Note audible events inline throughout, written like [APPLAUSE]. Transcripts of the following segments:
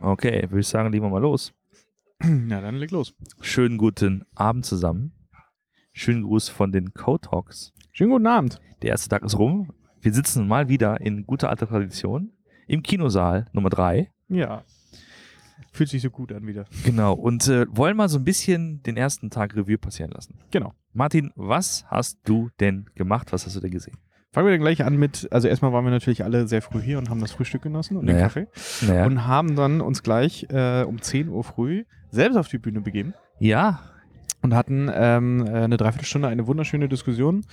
Okay, würde ich sagen, legen wir mal los. Ja, dann leg los. Schönen guten Abend zusammen. Schönen Gruß von den Code Talks. Schönen guten Abend. Der erste Tag ist rum. Wir sitzen mal wieder in guter alter Tradition im Kinosaal Nummer 3. Ja. Fühlt sich so gut an wieder. Genau. Und äh, wollen mal so ein bisschen den ersten Tag Revue passieren lassen. Genau. Martin, was hast du denn gemacht? Was hast du denn gesehen? Fangen wir dann gleich an mit, also erstmal waren wir natürlich alle sehr früh hier und haben das Frühstück genossen und Naja. den Kaffee. Naja. Und haben dann uns gleich äh, um 10 Uhr früh selbst auf die Bühne begeben ja, und hatten ähm, äh, eine Dreiviertelstunde eine wunderschöne Diskussion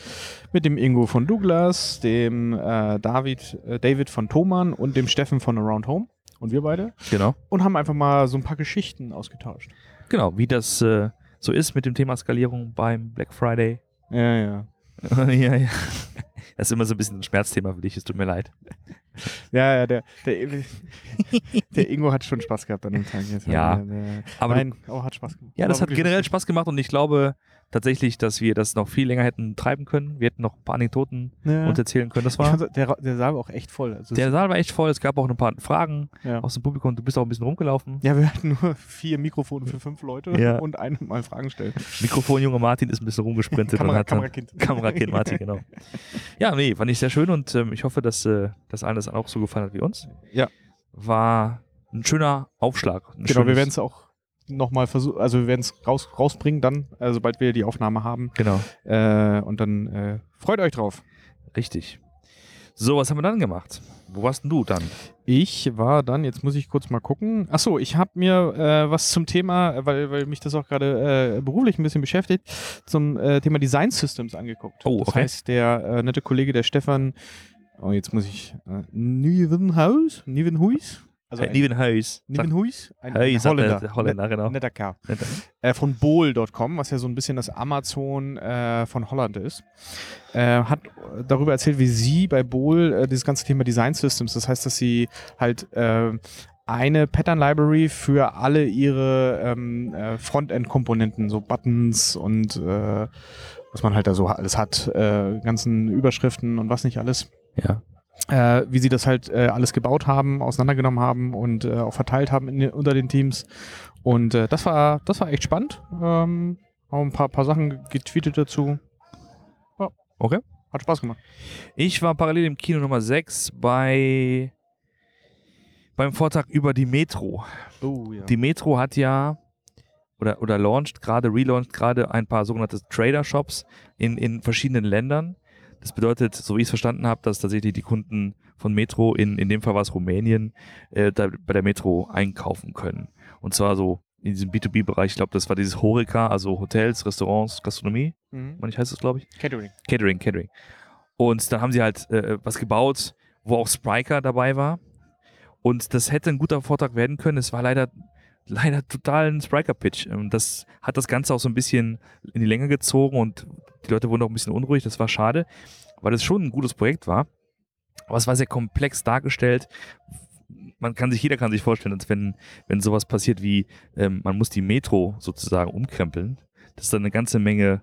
mit dem Ingo von Douglas, dem äh, David, äh, David von Thomann und dem Steffen von Around Home und wir beide genau. und haben einfach mal so ein paar Geschichten ausgetauscht. Genau, wie das äh, so ist mit dem Thema Skalierung beim Black Friday. Ja, ja. [LAUGHS] ja, ja. Das ist immer so ein bisschen ein Schmerzthema für dich, es tut mir leid. Ja, ja, der, der, der Ingo hat schon Spaß gehabt an dem Tag. Jetzt. Ja, Der, der, aber Nein, oh, hat Spaß gemacht. Ja, das hat generell. Spaß gemacht und ich glaube tatsächlich, dass wir das noch viel länger hätten treiben können. Wir hätten noch ein paar Anekdoten Ja. uns erzählen können. Das war, der, der Saal war auch echt voll. Also der Saal war echt voll. Es gab auch ein paar Fragen ja. aus dem Publikum. Du bist auch ein bisschen rumgelaufen. ja, wir hatten nur vier Mikrofone für fünf Leute Ja. und einem mal Fragen stellen. Mikrofon, junge Martin ist ein bisschen rumgesprintet und Kamera, hat dann, Kamerakind. Kamerakind Martin, genau. [LAUGHS] Ja, nee, fand ich sehr schön und ähm, ich hoffe, dass äh, das allen das auch so gefallen hat wie uns. Ja. War ein schöner Aufschlag. Ein Genau, wir werden es auch nochmal versuchen, also wir werden es raus, rausbringen dann, äh, sobald wir die Aufnahme haben. Genau, Äh, und dann äh, freut euch drauf. richtig. So, was haben wir dann gemacht? Wo warst denn du dann? Ich war dann, jetzt muss ich kurz mal gucken. Achso, ich habe mir äh, was zum Thema, weil, weil mich das auch gerade äh, beruflich ein bisschen beschäftigt, zum äh, Thema Design Systems angeguckt. Oh, Das okay. heißt, der äh, nette Kollege, der Stefan, oh, jetzt muss ich, äh, Nieuwenhuis? Nieuwenhuis? Also ein- Nievenhuis. Nieuwenhuis? Ein, Hey, ein Holländer. der Holländer, genau. Netter Kerl. Netter. Äh, von Bol.com, was ja so ein bisschen das Amazon äh, von Holland ist. Äh, hat darüber erzählt, wie sie bei Bol äh, dieses ganze Thema Design Systems, das heißt, dass sie halt äh, eine Pattern Library für alle ihre ähm, äh, Frontend-Komponenten, so Buttons und was man halt da so alles hat, ganzen Überschriften und was nicht alles Ja. Äh, wie sie das halt äh, alles gebaut haben, auseinandergenommen haben und äh, auch verteilt haben in, unter den Teams. Und äh, das war das war echt spannend. Ähm, auch ein paar, paar Sachen getweetet dazu. Ja. Okay. Hat Spaß gemacht. Ich war parallel im Kino Nummer 6 bei beim Vortrag über die Metro. Oh ja. Die Metro hat ja oder, oder launcht gerade, relaunched gerade ein paar sogenannte Trader-Shops in, in verschiedenen Ländern. Das bedeutet, so wie ich es verstanden habe, dass tatsächlich die Kunden von Metro, in, in dem Fall war es Rumänien, äh, da, bei der Metro einkaufen können. Und zwar so in diesem B2B-Bereich, ich glaube, das war dieses Horeca, also Hotels, Restaurants, Gastronomie, Mhm. manchmal heißt das, glaube ich. Catering. Catering, Catering. Und dann haben sie halt äh, was gebaut, wo auch Spriker dabei war. Und das hätte ein guter Vortrag werden können. Es war leider, leider total ein Spriker-Pitch. Das hat das Ganze auch so ein bisschen in die Länge gezogen und die Leute wurden auch ein bisschen unruhig. Das war schade, weil es schon ein gutes Projekt war. Aber es war sehr komplex dargestellt. Man kann sich, jeder kann sich vorstellen, dass wenn, wenn sowas passiert wie, ähm, man muss die Metro sozusagen umkrempeln, dass da eine ganze Menge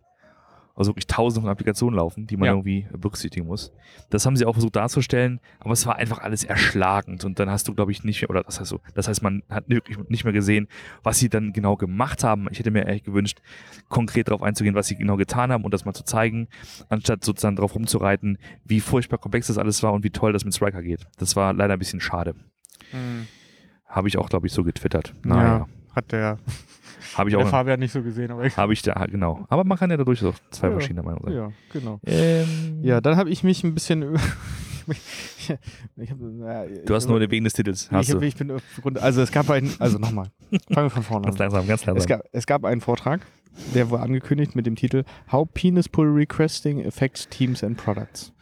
also wirklich tausende von Applikationen laufen, die man Ja. irgendwie berücksichtigen muss. Das haben sie auch versucht darzustellen, aber es war einfach alles erschlagend und dann hast du, glaube ich, nicht mehr, oder das heißt so, das heißt, man hat wirklich nicht mehr gesehen, was sie dann genau gemacht haben. Ich hätte mir echt gewünscht, konkret darauf einzugehen, was sie genau getan haben und das mal zu zeigen, anstatt sozusagen darauf rumzureiten, wie furchtbar komplex das alles war und wie toll das mit Striker geht. Das war leider ein bisschen schade. Mhm. Habe ich auch, glaube ich, so getwittert. Ja, Naja, hat der, habe ich der auch, Fabian nicht so gesehen, aber habe ich da, genau. Aber man kann ja dadurch auch zwei Ja. verschiedene Meinungen sein. ja, genau. Ähm, Ja, dann habe ich mich ein bisschen [LAUGHS] ich hab, ja, Du hast ich, nur wegen des Titels. ich, Hast hab, du. ich bin aufgrund, also es gab einen, also nochmal, fangen wir von vorne Ganz an. langsam, ganz Es langsam. gab, es gab einen Vortrag, der war angekündigt mit dem Titel How Penis Pull Requesting Affects Teams and Products.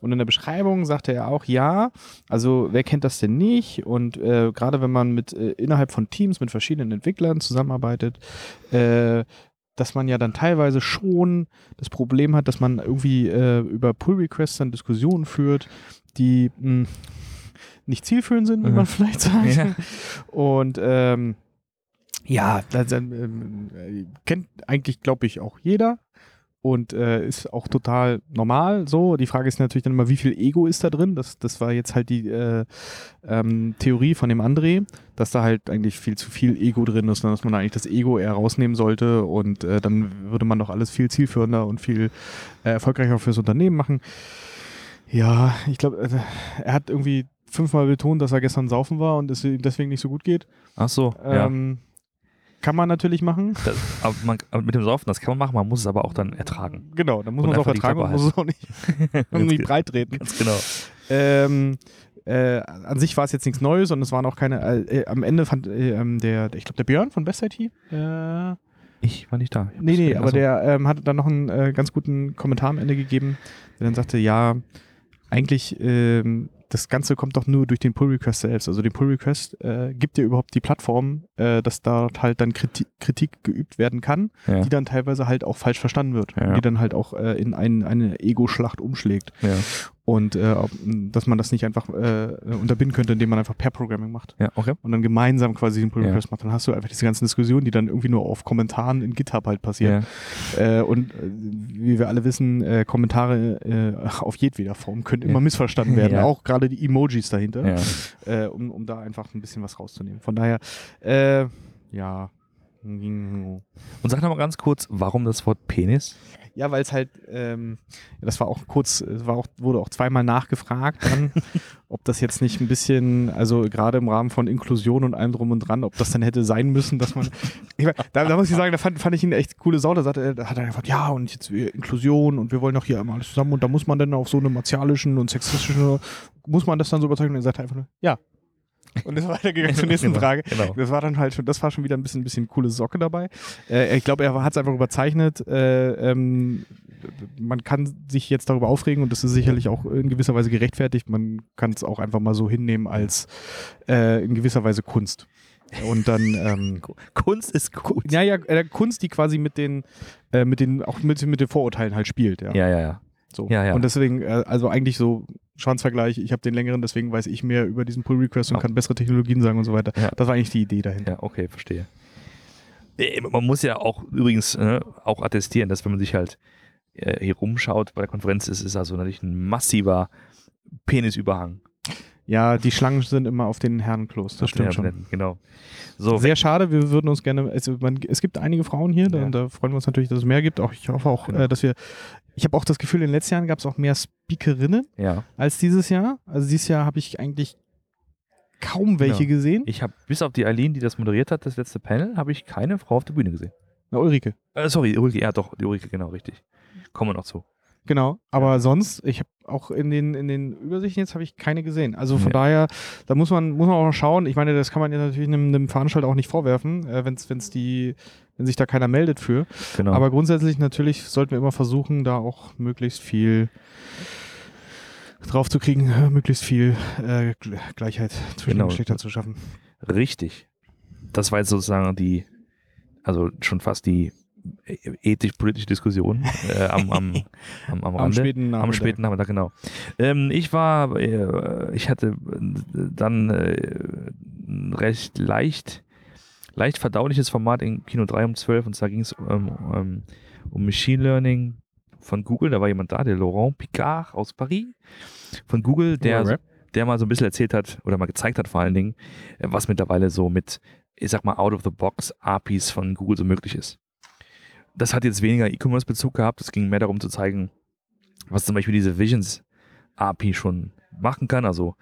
Und in der Beschreibung sagte er auch, ja, also wer kennt das denn nicht? Und äh, gerade wenn man mit äh, innerhalb von Teams mit verschiedenen Entwicklern zusammenarbeitet, äh, dass man ja dann teilweise schon das Problem hat, dass man irgendwie äh, über Pull Requests dann Diskussionen führt, die mh, nicht zielführend sind, wie Mhm. man vielleicht sagt. Ja. Und ähm, ja, das, ähm, äh, kennt eigentlich, glaube ich, auch jeder. Und äh, ist auch total normal so. Die Frage ist natürlich dann immer, wie viel Ego ist da drin? Das, das war jetzt halt die äh, ähm, Theorie von dem André, dass da halt eigentlich viel zu viel Ego drin ist dass man eigentlich das Ego eher rausnehmen sollte und äh, dann würde man doch alles viel zielführender und viel äh, erfolgreicher fürs Unternehmen machen. Ja, ich glaube, äh, er hat irgendwie fünfmal betont, dass er gestern saufen war und es ihm deswegen nicht so gut geht. Ach so, ja. Kann man natürlich machen. Das, aber, man, mit dem Saufen, das kann man machen, man muss es aber auch dann ertragen. Genau, dann muss man es auch ertragen und muss es auch nicht, [LAUGHS] ge- breit treten. Ganz genau. Ähm, äh, an sich war es jetzt nichts Neues und es waren auch keine. Äh, äh, am Ende fand äh, ähm, der, ich glaube, der Björn von Best IT. Äh, Ich war nicht da. Nee, nee, aber also, der ähm, hat dann noch einen äh, ganz guten Kommentar am Ende gegeben, der dann sagte: Ja, eigentlich. Ähm, das Ganze kommt doch nur durch den Pull Request selbst. Also den Pull Request äh, gibt dir überhaupt die Plattform, äh, dass dort halt dann Kritik, Kritik geübt werden kann, Ja, die dann teilweise halt auch falsch verstanden wird. Ja. Die dann halt auch äh, in ein, eine Ego-Schlacht umschlägt. ja, Und äh, dass man das nicht einfach äh, unterbinden könnte, indem man einfach Pair-Programming macht. ja, okay. Und dann gemeinsam quasi den Pull Ja. Request macht. Dann hast du einfach diese ganzen Diskussionen, die dann irgendwie nur auf Kommentaren in GitHub halt passieren. Ja, Äh, und äh, wie wir alle wissen, äh, Kommentare äh, auf jedweder Form können immer Ja. missverstanden werden. [LAUGHS] Ja. Auch gerade die Emojis dahinter, ja. äh, um, um da einfach ein bisschen was rauszunehmen. Von daher, äh, ja. Und sag noch mal ganz kurz, warum das Wort Penis? Ja, weil es halt, ähm, das war auch kurz, es war auch, wurde auch zweimal nachgefragt dann, [LAUGHS] ob das jetzt nicht ein bisschen, also gerade im Rahmen von Inklusion und allem drum und dran, ob das dann hätte sein müssen, dass man, ich mein, da, da muss ich sagen, da fand, fand ich ihn echt coole Sau, da, sagte, er- da hat er einfach, ja und jetzt Inklusion und wir wollen doch hier immer alles zusammen und da muss man dann auf so eine martialischen und sexistischen, muss man das dann so überzeugen und er sagte einfach nur, ja. Und ist weitergegangen [LAUGHS] zur nächsten Genau, Frage. genau. Das war dann halt schon, das war schon wieder ein bisschen, ein bisschen coole Socke dabei. Äh, ich glaube, er hat es einfach überzeichnet. Äh, ähm, man kann sich jetzt darüber aufregen und das ist sicherlich auch in gewisser Weise gerechtfertigt. Man kann es auch einfach mal so hinnehmen als äh, in gewisser Weise Kunst. Und dann, ähm, [LAUGHS] Kunst ist gut. ja, ja, äh, Kunst, die quasi mit den, äh, mit den, auch mit, mit den Vorurteilen halt spielt, ja. Ja, ja, ja. So. Ja, ja. Und deswegen, äh, also eigentlich so Schwanzvergleich, ich habe den längeren, deswegen weiß ich mehr über diesen Pull Request und kann bessere Technologien sagen und so weiter. Ja. Das war eigentlich die Idee dahinter. Ja, okay, verstehe. Man muss ja auch übrigens äh, auch attestieren, dass wenn man sich halt äh, hier rumschaut bei der Konferenz, ist es also natürlich ein massiver Penisüberhang. Ja, die Schlangen sind immer auf den Herrenklos, das auf stimmt schon. Genau. So, Sehr schade, wir würden uns gerne, also man, es gibt einige Frauen hier, da, Ja. da freuen wir uns natürlich, dass es mehr gibt. Auch ich hoffe auch, Genau. äh, dass wir, ich habe auch das Gefühl, in den letzten Jahren gab es auch mehr Speakerinnen ja. als dieses Jahr. Also dieses Jahr habe ich eigentlich kaum welche Genau. gesehen. Ich habe bis auf die Eileen, die das moderiert hat, das letzte Panel, habe ich keine Frau auf der Bühne gesehen. Na, Ulrike. Äh, sorry, Ulrike, ja doch, die Ulrike, genau, richtig. Kommen wir noch zu. Genau, aber sonst, ich habe auch in den, in den Übersichten jetzt habe ich keine gesehen. Also von Nee. daher, da muss man, muss man auch schauen. Ich meine, das kann man ja natürlich einem, einem Veranstalter auch nicht vorwerfen, äh, wenn's, wenn's die, wenn sich da keiner meldet für. Genau. Aber grundsätzlich natürlich sollten wir immer versuchen, da auch möglichst viel drauf zu kriegen, äh, möglichst viel äh, Gle- Gleichheit zwischen Genau. den Geschlechtern zu schaffen. Richtig. Das war jetzt sozusagen die, also schon fast die ethisch-politische Diskussion äh, am, am, [LAUGHS] am, am Am späten Nachmittag. Am späten Nachmittag, genau. Ähm, ich war, äh, ich hatte äh, dann äh, ein recht leicht, leicht verdauliches Format in Kino 3 um 12 und zwar ging es um, um, um Machine Learning von Google. Da war jemand da, der Laurent Picard aus Paris von Google, der, Rap. der mal so ein bisschen erzählt hat oder mal gezeigt hat vor allen Dingen, äh, was mittlerweile so mit, ich sag mal, out-of-the-box APIs von Google so möglich ist. Das hat jetzt weniger E-Commerce-Bezug gehabt. Es ging mehr darum zu zeigen, was zum Beispiel diese Visions API schon machen kann. Also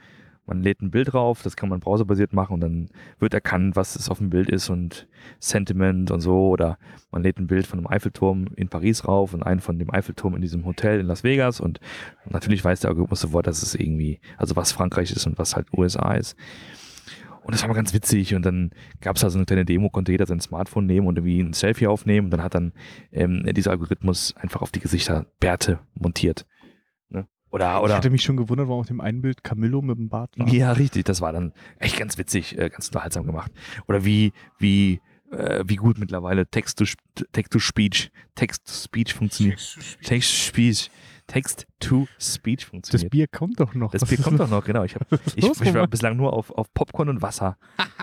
man lädt ein Bild drauf, das kann man browserbasiert machen und dann wird erkannt, was es auf dem Bild ist und Sentiment und so. Oder man lädt ein Bild von einem Eiffelturm in Paris rauf und einen von dem Eiffelturm in diesem Hotel in Las Vegas und natürlich weiß der Algorithmus sofort, dass es irgendwie, also was Frankreich ist und was halt USA ist. Und das war mal ganz witzig. Und dann gab es da so eine kleine Demo, konnte jeder sein Smartphone nehmen und irgendwie ein Selfie aufnehmen. Und dann hat dann ähm, dieser Algorithmus einfach auf die Gesichter Bärte montiert. Ne? Oder, Ich oder. hatte mich schon gewundert, warum auf dem einen Bild Camillo mit dem Bart war. Ja, richtig. Das war dann echt ganz witzig, äh, ganz unterhaltsam gemacht. Oder wie, wie, äh, wie gut mittlerweile Text-to-Speech, Text-to-Speech, Text-to-Speech funktioniert. Text-to-Speech, Text-to-Speech Das funktioniert. Bier kommt doch noch. Das Bier kommt doch noch, genau. Ich, hab, ich, ich war bislang nur auf, auf Popcorn und Wasser. [LAUGHS]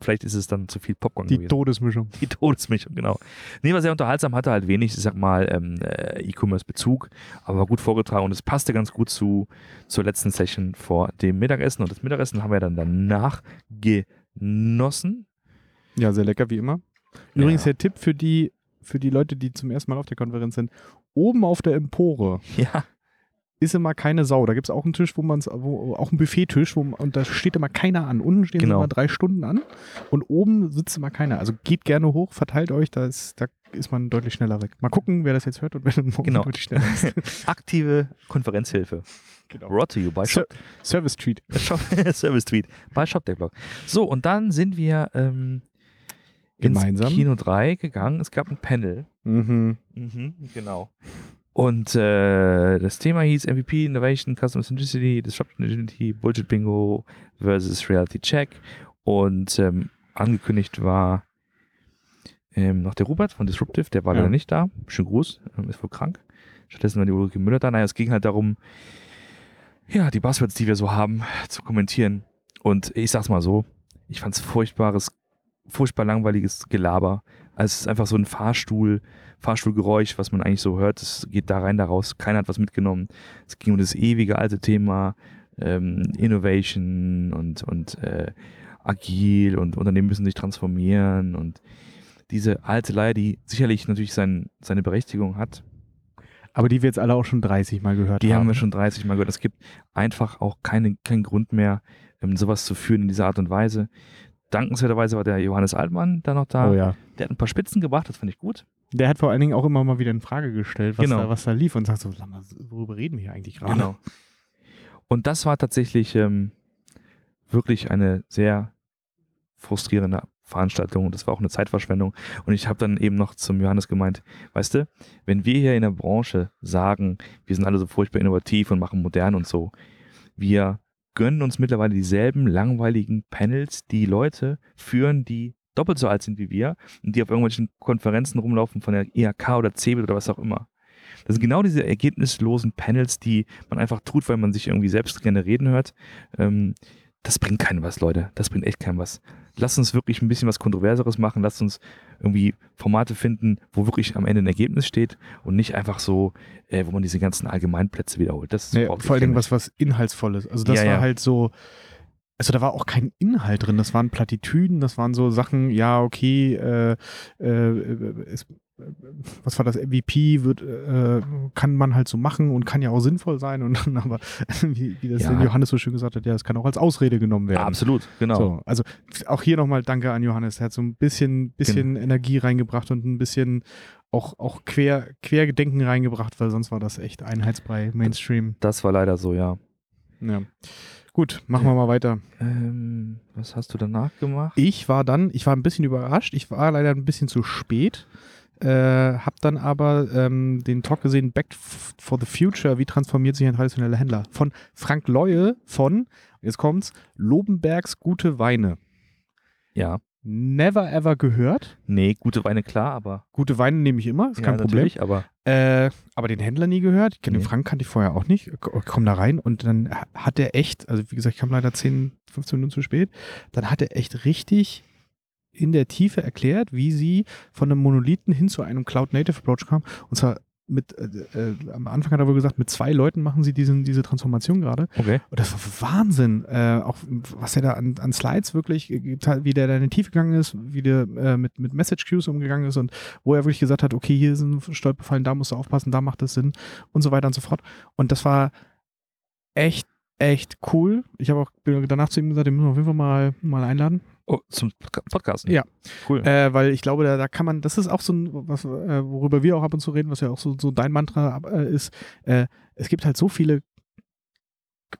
Vielleicht ist es dann zu viel Popcorn Die gewesen. Todesmischung. Die Todesmischung, genau. Nee, war sehr unterhaltsam, hatte halt wenig, ich sag mal, ähm, äh, E-Commerce-Bezug, aber war gut vorgetragen und es passte ganz gut zu, zur letzten Session vor dem Mittagessen. Und das Mittagessen haben wir dann danach genossen. Ja, sehr lecker, wie immer. Übrigens Ja. der Tipp für die, für die Leute, die zum ersten Mal auf der Konferenz sind. Oben auf der Empore [LAUGHS] Ja, ist immer keine Sau. Da gibt es auch einen Tisch, wo man es, auch einen Buffettisch, wo man, und da steht immer keiner an. Unten stehen Genau. immer drei Stunden an und oben sitzt immer keiner. Also geht gerne hoch, verteilt euch, da ist, da ist man deutlich schneller weg. Mal gucken, wer das jetzt hört und wer dann morgen Genau. deutlich schneller ist. [LAUGHS] aktive Konferenzhilfe. genau. Brought to you by Shop. Service. [LAUGHS] Shop Service Tweet bei ShopTech-Blog. So, und dann sind wir ähm, ins Gemeinsam. Kino 3 gegangen. Es gab ein Panel. Mhm. Mhm, genau. Und äh, das Thema hieß MVP, Innovation, Customer Centricity, Disruption Agility, Bullshit Bingo versus Reality Check. Und ähm, angekündigt war ähm, noch der Robert von Disruptive, der war Ja. leider nicht da. Schönen Gruß, ähm, ist wohl krank. Stattdessen war die Ulrike Müller da. Naja, es ging halt darum, ja, die Buzzwords, die wir so haben, zu kommentieren. Und ich sag's mal so, ich fand's furchtbares, furchtbar langweiliges Gelaber. Also es ist einfach so ein Fahrstuhl, Fahrstuhlgeräusch, was man eigentlich so hört. Es geht da rein, da raus. Keiner hat was mitgenommen. Es ging um das ewige alte Thema ähm, Innovation und, und äh, agil und Unternehmen müssen sich transformieren und diese alte Leier, die sicherlich natürlich sein, seine Berechtigung hat, Aber die wir jetzt alle auch schon 30 Mal gehört die haben. haben wir schon 30 Mal gehört. Es gibt einfach auch keine, keinen Grund mehr, ähm, sowas zu führen in dieser Art und Weise. Dankenswerterweise war der Johannes Altmann da noch da. Oh ja. Der hat ein paar Spitzen gebracht, das fand ich gut. Der hat vor allen Dingen auch immer mal wieder in Frage gestellt, was, Genau. da, was da lief und sagt so, sag mal, worüber reden wir hier eigentlich gerade? Genau. Und das war tatsächlich ähm, wirklich eine sehr frustrierende Veranstaltung und das war auch eine Zeitverschwendung. Und ich habe dann eben noch zum Johannes gemeint, weißt du, wenn wir hier in der Branche sagen, wir sind alle so furchtbar innovativ und machen modern und so, wir gönnen uns mittlerweile dieselben langweiligen Panels, die Leute führen, die doppelt so alt sind wie wir und die auf irgendwelchen Konferenzen rumlaufen von der IHK oder CeBIT oder was auch immer. Das sind genau diese ergebnislosen Panels, die man einfach tut, weil man sich irgendwie selbst gerne reden hört. Ähm, das bringt keinem was, Leute. Das bringt echt keinem was. Lasst uns wirklich ein bisschen was Kontroverseres machen. Lasst uns irgendwie Formate finden, wo wirklich am Ende ein Ergebnis steht und nicht einfach so, äh, wo man diese ganzen Allgemeinplätze wiederholt. Das Nee, braucht vor allen Dingen kein was, was Inhaltsvolles. Also das Ja, war ja. halt so, also da war auch kein Inhalt drin. Das waren Plattitüden, das waren so Sachen, ja, okay, äh, äh, es, was war das, MVP wird, äh, kann man halt so machen und kann ja auch sinnvoll sein. Und dann aber, [LAUGHS] wie, wie das Ja. Johannes so schön gesagt hat, ja, es kann auch als Ausrede genommen werden. Absolut, genau. So, also auch hier nochmal Danke an Johannes. Er hat so ein bisschen, bisschen Genau. Energie reingebracht und ein bisschen auch, auch quer, Quergedenken reingebracht, weil sonst war das echt Einheitsbrei, Mainstream. Das war leider so, ja. Ja. Gut, machen wir mal weiter. Ähm, was hast du danach gemacht? Ich war dann, ich war ein bisschen überrascht. Ich war leider ein bisschen zu spät. Äh, hab dann aber ähm, den Talk gesehen, Back for the Future, wie transformiert sich ein traditioneller Händler? Von Frank Leue von, jetzt kommt's, Lobenbergs Gute Weine. Ja. Never ever gehört. Nee, gute Weine klar, aber Gute Weine nehme ich immer, ist kein ja, Problem. natürlich, aber Äh, aber den Händler nie gehört. Ich kenne Nee. den Frank, kannte ich vorher auch nicht. Ich komm da rein und dann hat er echt, also wie gesagt, ich kam leider 10, 15 Minuten zu spät, dann hat er echt richtig in der Tiefe erklärt, wie sie von einem Monolithen hin zu einem Cloud-Native-Approach kam. Und zwar mit, äh, äh, am Anfang hat er wohl gesagt, mit zwei Leuten machen sie diesen, diese Transformation gerade. okay. Und das war Wahnsinn. Äh, auch was er da an, an Slides wirklich, wie der da in die Tiefe gegangen ist, wie der äh, mit, mit Message Queues umgegangen ist und wo er wirklich gesagt hat, okay, hier sind Stolperfallen, da musst du aufpassen, da macht es Sinn und so weiter und so fort. Und das war echt, echt cool. Ich habe auch danach zu ihm gesagt, den müssen wir auf jeden Fall mal, mal einladen. Oh, zum Podca- Podcasten. Ja. Cool. Äh, weil ich glaube, da, da kann man, das ist auch so ein, was, äh, worüber wir auch ab und zu reden, was ja auch so, so dein Mantra äh, ist. Äh, es gibt halt so viele,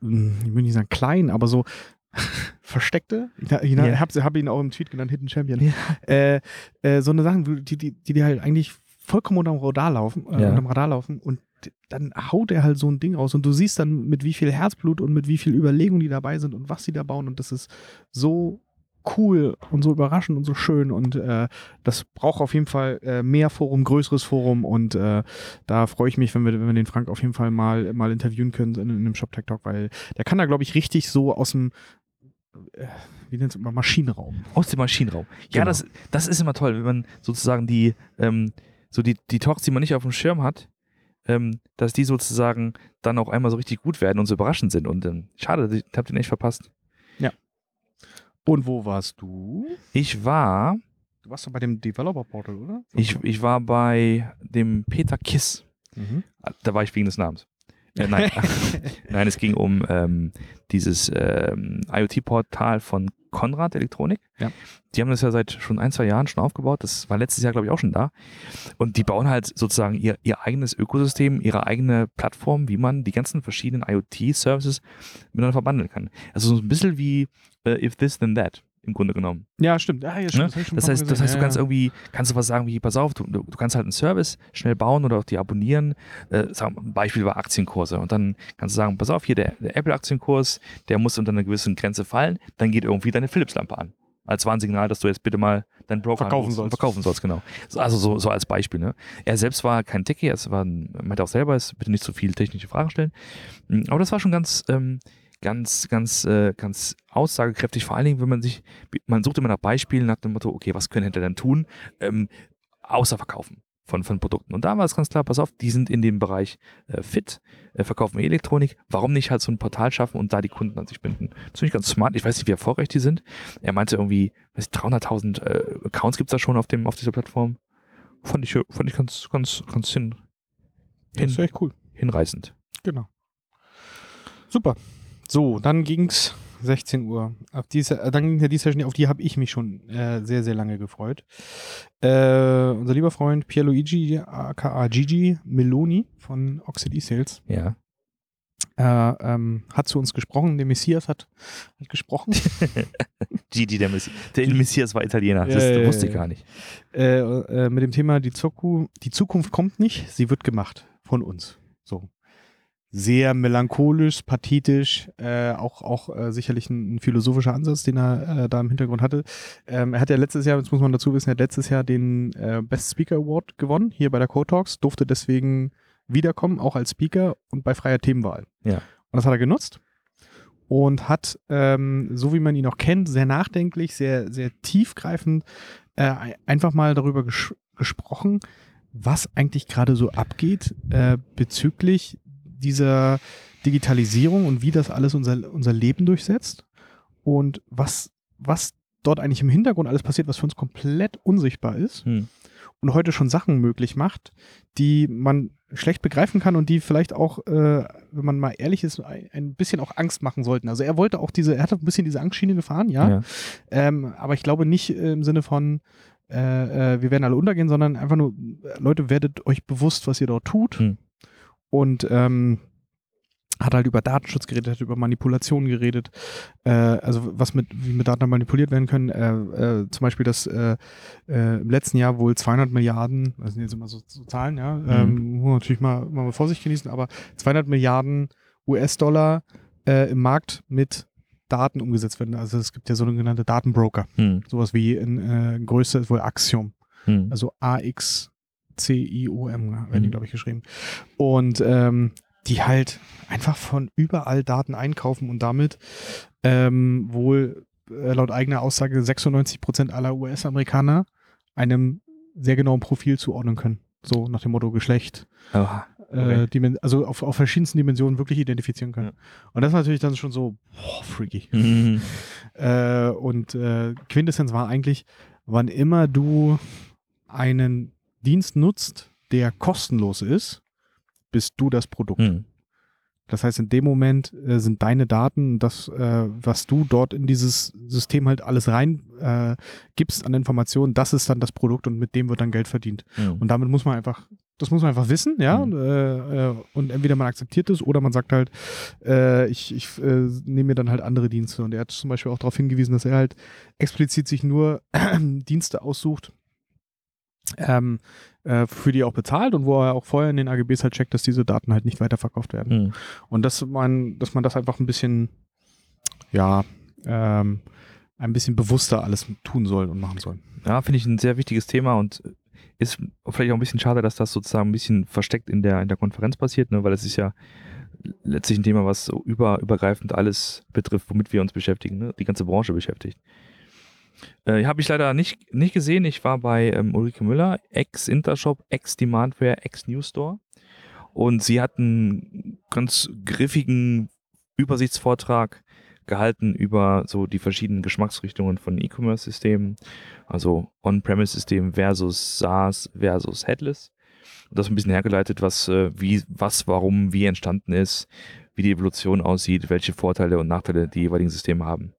hm, ich will nicht sagen klein, aber so [LAUGHS] versteckte, ich, ich Ja. habe hab ihn auch im Tweet genannt, Hidden Champion, Ja. äh, äh, so eine Sachen, die, die, die halt eigentlich vollkommen unterm Radar laufen, äh, Ja. unterm Radar laufen und dann haut er halt so ein Ding raus und du siehst dann, mit wie viel Herzblut und mit wie viel Überlegung die dabei sind und was sie da bauen und das ist so cool und so überraschend und so schön und äh, das braucht auf jeden Fall äh, mehr Forum, größeres Forum und äh, da freue ich mich, wenn wir, wenn wir den Frank auf jeden Fall mal, mal interviewen können in, in einem Shop Tech Talk, weil der kann da, glaube ich, richtig so aus dem äh, wie nennt es immer, Maschinenraum. Aus dem Maschinenraum. Ja, Genau. das, das ist immer toll, wenn man sozusagen die, ähm, so die, die Talks, die man nicht auf dem Schirm hat, ähm, dass die sozusagen dann auch einmal so richtig gut werden und so überraschend sind. Und ähm, schade, ich hab den echt verpasst. Und wo warst du? Ich war, Du warst doch bei dem Developer Portal, oder? ich, ich war bei dem Peter Kiss. Mhm. Da war ich wegen des Namens. Äh, nein. [LAUGHS] nein, es ging um ähm, dieses ähm, IoT-Portal von Konrad Elektronik. Ja. Die haben das ja seit schon ein, zwei Jahren schon aufgebaut. Das war letztes Jahr, glaube ich, auch schon da. Und die bauen halt sozusagen ihr, ihr eigenes Ökosystem, ihre eigene Plattform, wie man die ganzen verschiedenen IoT-Services miteinander verbandeln kann. Also so ein bisschen wie äh, If This Then That im Grunde genommen. Ja, stimmt. Ah, ja, stimmt. Ne? Das paar heißt, das heißt, du kannst irgendwie, kannst du was sagen wie, pass auf, du, du kannst halt einen Service schnell bauen oder auch die abonnieren. Äh, sagen, ein Beispiel war Aktienkurse. Und dann kannst du sagen, pass auf, hier der, der Apple-Aktienkurs, der muss unter einer gewissen Grenze fallen, dann geht irgendwie deine Philips-Lampe an. Als Warnsignal, dass du jetzt bitte mal deinen Broker Verkaufen sollst. Verkaufen sollst, genau. So, Also so, so als Beispiel. Ne? Er selbst war kein Techie, er war ein, meinte auch selber, es bitte nicht zu viel technische Fragen stellen. Mm, Aber das war schon ganz, ähm, ganz, ganz, äh, ganz aussagekräftig. Vor allen Dingen, wenn man sich, man sucht immer nach Beispielen nach dem Motto, okay, was können Händler denn tun, ähm, außer verkaufen von, von Produkten. Und da war es ganz klar, pass auf, die sind in dem Bereich äh, fit, äh, verkaufen Elektronik. Warum nicht halt so ein Portal schaffen und da die Kunden an sich binden? Das finde ich ganz smart. Ich weiß nicht, wie erfolgreich die sind. Er meinte irgendwie, weiß ich, 300.000 äh, Accounts gibt es da schon auf, dem, auf dieser Plattform. Fand ich, fand ich ganz, ganz, ganz hin, Das ist hin, echt cool. hinreißend. Genau. Super. So, dann ging's 16 Uhr. Auf diese, äh, dann ging ja die Session, auf die habe ich mich schon äh, sehr, sehr lange gefreut. Äh, unser lieber Freund Pierluigi, aka Gigi Meloni von Oxid E-Sales, Ja. äh, ähm, hat zu uns gesprochen. Der Messias hat, hat gesprochen. [LAUGHS] Gigi, der Messias. Der Messias war Italiener. Das ja, wusste ich gar nicht. äh, äh, mit dem Thema die, Zuku die Zukunft kommt nicht, sie wird gemacht von uns. So. Sehr melancholisch, pathetisch, äh, auch, auch äh, sicherlich ein, ein philosophischer Ansatz, den er äh, da im Hintergrund hatte. Ähm, er hat ja letztes Jahr, das muss man dazu wissen, er hat letztes Jahr den äh, Best Speaker Award gewonnen, hier bei der Code Talks, durfte deswegen wiederkommen, auch als Speaker und bei freier Themenwahl. Ja. Und das hat er genutzt und hat, ähm, so wie man ihn auch kennt, sehr nachdenklich, sehr, sehr tiefgreifend äh, einfach mal darüber ges gesprochen, was eigentlich gerade so abgeht äh, bezüglich dieser Digitalisierung und wie das alles unser, unser Leben durchsetzt und was, was dort eigentlich im Hintergrund alles passiert, was für uns komplett unsichtbar ist Hm. und heute schon Sachen möglich macht, die man schlecht begreifen kann und die vielleicht auch, äh, wenn man mal ehrlich ist, ein, bisschen auch Angst machen sollten. Also er wollte auch diese, er hat ein bisschen diese Angstschiene gefahren, ja. Ja. Ähm, aber ich glaube nicht im Sinne von, äh, äh, wir werden alle untergehen, sondern einfach nur, äh, Leute, werdet euch bewusst, was ihr dort tut. Hm. Und ähm, hat halt über Datenschutz geredet, hat über Manipulation geredet, äh, also was mit, wie mit Daten manipuliert werden können. Äh, äh, zum Beispiel, dass äh, äh, im letzten Jahr wohl 200 Milliarden, das sind jetzt immer so, so Zahlen, ja, ähm, muss man natürlich mal, mal Vorsicht genießen, aber 200 Milliarden US-Dollar äh, im Markt mit Daten umgesetzt werden. Also es gibt ja sogenannte Datenbroker. Hm. Sowas wie ein äh, größter ist wohl Axiom. Hm. Also A-X-C-I-O-M werden die, Mhm. glaube ich, geschrieben. Und ähm, die halt einfach von überall Daten einkaufen und damit ähm, wohl äh, laut eigener Aussage 96 Prozent aller US-Amerikaner einem sehr genauen Profil zuordnen können. So nach dem Motto Geschlecht, äh, Okay. Dimen- also auf, auf verschiedensten Dimensionen wirklich identifizieren können. Ja. Und das ist natürlich dann schon so boah, freaky. Hm. Äh, und äh, Quintessenz war eigentlich, wann immer du einen Dienst nutzt, der kostenlos ist, bist du das Produkt. Hm. Das heißt, in dem Moment äh, sind deine Daten, das, äh, was du dort in dieses System halt alles rein äh, gibst an Informationen, das ist dann das Produkt und mit dem wird dann Geld verdient. Hm. Und damit muss man einfach, das muss man einfach wissen, ja. Mhm. Äh, äh, und entweder man akzeptiert es oder man sagt halt, äh, ich, ich nehme mir dann halt andere Dienste. Und er hat zum Beispiel auch darauf hingewiesen, dass er halt explizit sich nur [CLEARS THROAT] Dienste aussucht, ähm, äh, für die auch bezahlt und wo er auch vorher in den AGBs halt checkt, dass diese Daten halt nicht weiterverkauft werden. Hm. Und dass man, dass man das einfach ein bisschen, ja, ähm, ein bisschen bewusster alles tun soll und machen soll. Ja, finde ich ein sehr wichtiges Thema und ist vielleicht auch ein bisschen schade, dass das sozusagen ein bisschen versteckt in der, in der Konferenz passiert, ne? weil es ist ja letztlich ein Thema, was so über, übergreifend alles betrifft, womit wir uns beschäftigen, ne? die ganze Branche beschäftigt. Äh, Habe ich leider nicht, nicht gesehen. Ich war bei ähm, Ulrike Müller, ex-Intershop, ex-Demandware, ex-Newstore. Und sie hat einen ganz griffigen Übersichtsvortrag gehalten über so die verschiedenen Geschmacksrichtungen von E-Commerce-Systemen, also On-Premise-System versus SaaS versus Headless. Und das ein bisschen hergeleitet, was, äh, wie, was, warum, wie entstanden ist, wie die Evolution aussieht, welche Vorteile und Nachteile die jeweiligen Systeme haben.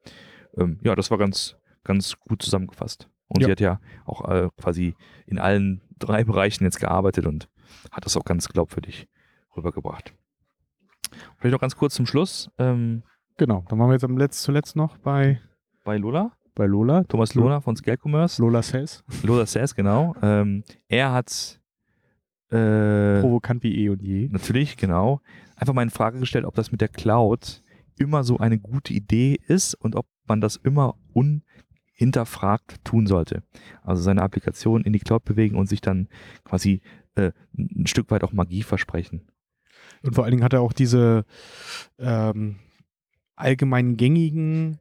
Ähm, ja, das war ganz, ganz gut zusammengefasst. Und Ja. sie hat ja auch äh, quasi in allen drei Bereichen jetzt gearbeitet und hat das auch ganz glaubwürdig rübergebracht. Vielleicht noch ganz kurz zum Schluss. Ähm, Genau, dann waren wir jetzt am Letz zuletzt noch bei, bei Lola, bei Lola. Thomas Lohner von Scale Commerce. Lola Says. Lola Says, genau. Ähm, er hat äh, Provokant wie eh und je. natürlich, genau, einfach mal in Frage gestellt, ob das mit der Cloud immer so eine gute Idee ist und ob man das immer unhinterfragt tun sollte. Also seine Applikation in die Cloud bewegen und sich dann quasi äh, ein Stück weit auch Magie versprechen. Und vor allen Dingen hat er auch diese ähm, allgemein gängigen,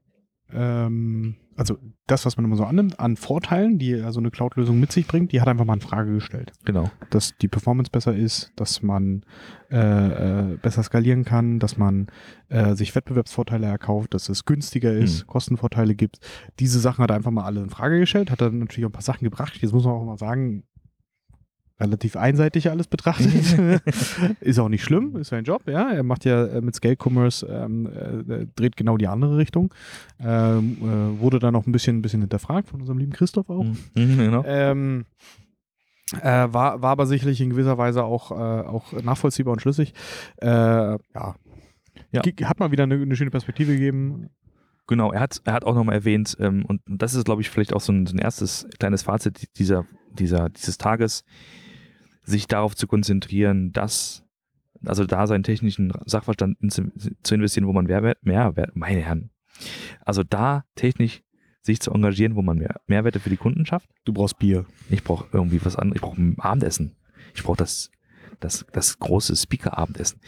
ähm, also das, was man immer so annimmt, an Vorteilen, die also eine Cloud-Lösung mit sich bringt, die hat einfach mal in Frage gestellt. Genau. Dass die Performance besser ist, dass man äh, äh, besser skalieren kann, dass man äh, sich Wettbewerbsvorteile erkauft, dass es günstiger ist, Hm. Kostenvorteile gibt. Diese Sachen hat er einfach mal alle in Frage gestellt, hat dann natürlich auch ein paar Sachen gebracht. Jetzt muss man auch mal sagen, relativ einseitig alles betrachtet. [LAUGHS] ist auch nicht schlimm, ist sein Job, ja. Er macht ja äh, mit Scale Commerce, ähm, äh, dreht genau die andere Richtung. Ähm, äh, wurde dann noch ein bisschen, ein bisschen hinterfragt von unserem lieben Christoph auch. Mhm, genau. Ähm, äh, war, war aber sicherlich in gewisser Weise auch, äh, auch nachvollziehbar und schlüssig. Äh, ja. Ja. Hat mal wieder eine, eine schöne Perspektive gegeben. Genau, er hat, er hat auch nochmal erwähnt, ähm, und das ist, glaube ich, vielleicht auch so ein, so ein erstes kleines Fazit dieser, dieser, dieses Tages, sich darauf zu konzentrieren, dass, also da seinen technischen Sachverstand in, zu, investieren, wo man Mehrwert, Mehrwert, meine Herren, also da technisch sich zu engagieren, wo man mehr, Mehrwerte für die Kunden schafft. Du brauchst Bier. Ich brauche irgendwie was anderes, ich brauche ein Abendessen. Ich brauche das, das, das große Speaker-Abendessen.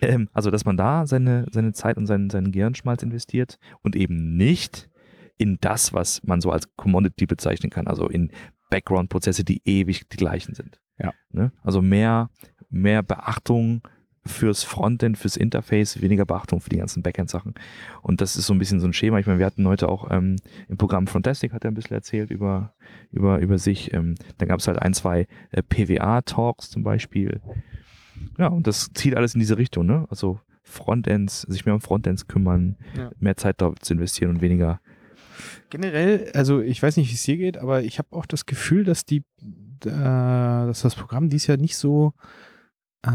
Ähm, also, dass man da seine, seine Zeit und seinen, seinen Gehirnschmalz investiert und eben nicht in das, was man so als Commodity bezeichnen kann, also in Background-Prozesse, die ewig die gleichen sind. Ja. Ne? Also mehr, mehr Beachtung fürs Frontend, fürs Interface, weniger Beachtung für die ganzen Backend-Sachen. Und das ist so ein bisschen so ein Schema. Ich meine, wir hatten heute auch ähm, im Programm Frontastic, hat er ein bisschen erzählt über, über, über sich. Ähm, dann gab es halt ein, zwei äh, PWA-Talks zum Beispiel. Ja, und das zieht alles in diese Richtung, ne? Also Frontends, sich mehr um Frontends kümmern, Ja. mehr Zeit darauf zu investieren und weniger. Generell, also ich weiß nicht, wie es dir geht, aber ich habe auch das Gefühl, dass die, dass das Programm dies Jahr nicht so, äh,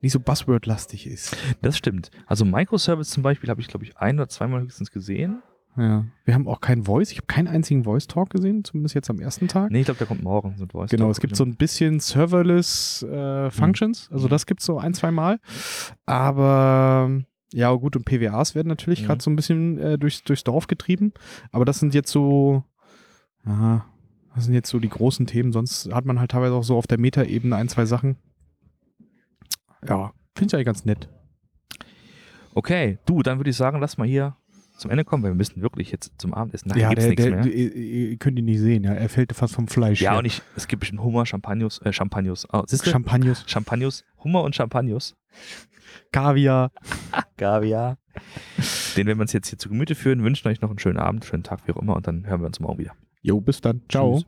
nicht so Buzzword-lastig ist. Das stimmt. Also Microservice zum Beispiel habe ich, glaube ich, ein oder zweimal höchstens gesehen. Ja. Wir haben auch keinen Voice. Ich habe keinen einzigen Voice-Talk gesehen, zumindest jetzt am ersten Tag. Nee, ich glaube, der kommt morgen. So ein Voice Genau, es gibt so ein bisschen Serverless äh, Functions, also Mhm. das gibt es so ein, zwei Mal. Aber ja, gut, und PWAs werden natürlich Mhm. gerade so ein bisschen äh, durchs, durchs Dorf getrieben. Aber das sind jetzt so, ja, das sind jetzt so die großen Themen. Sonst hat man halt teilweise auch so auf der Meta-Ebene ein, zwei Sachen. Ja, finde ich eigentlich ganz nett. Okay, du, dann würde ich sagen, lass mal hier zum Ende kommen, weil wir müssen wirklich jetzt zum Abendessen. Nachher ja, gibt's der, nichts der, mehr. ihr, ihr könnt ihn nicht sehen, ja. Er fällt fast vom Fleisch. ja, her. und ich, es gibt bestimmt Hummer, Champagnos, äh, Champagnos. Oh, siehst du? Champagnos, Champagnos, Hummer und Champagnos. Kaviar. [LAUGHS] Kaviar. Den werden wir uns jetzt hier zu Gemüte führen, wünschen euch noch einen schönen Abend, schönen Tag, wie auch immer, und dann hören wir uns morgen wieder. Jo, bis dann. Ciao. Tschüss.